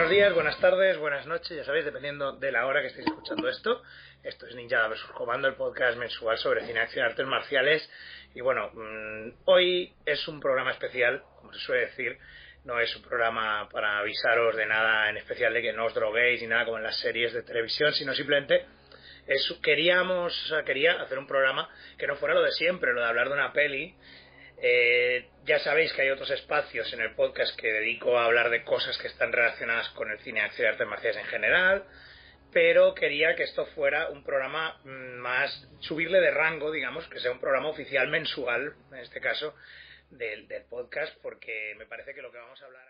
Buenos días, buenas tardes, buenas noches, ya sabéis, dependiendo de la hora que estéis escuchando esto. Esto es Ninja vs. Comando, el podcast mensual sobre cine, acción, artes marciales. Y bueno, mm, hoy es un programa especial, como se suele decir. No es un programa para avisaros de nada en especial de que no os droguéis ni nada como en las series de televisión, sino simplemente es, queríamos, o sea, quería hacer un programa que no fuera lo de siempre, lo de hablar de una peli eh, ya sabéis que hay otros espacios en el podcast que dedico a hablar de cosas que están relacionadas con el cine, acción y artes marciales en general, pero quería que esto fuera un programa mm, más, subirle de rango, digamos, que sea un programa oficial mensual, en este caso, del, del podcast, porque me parece que lo que vamos a hablar...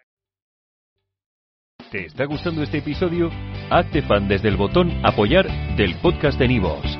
¿Te está gustando este episodio? Hazte fan desde el botón Apoyar del podcast de Nivos.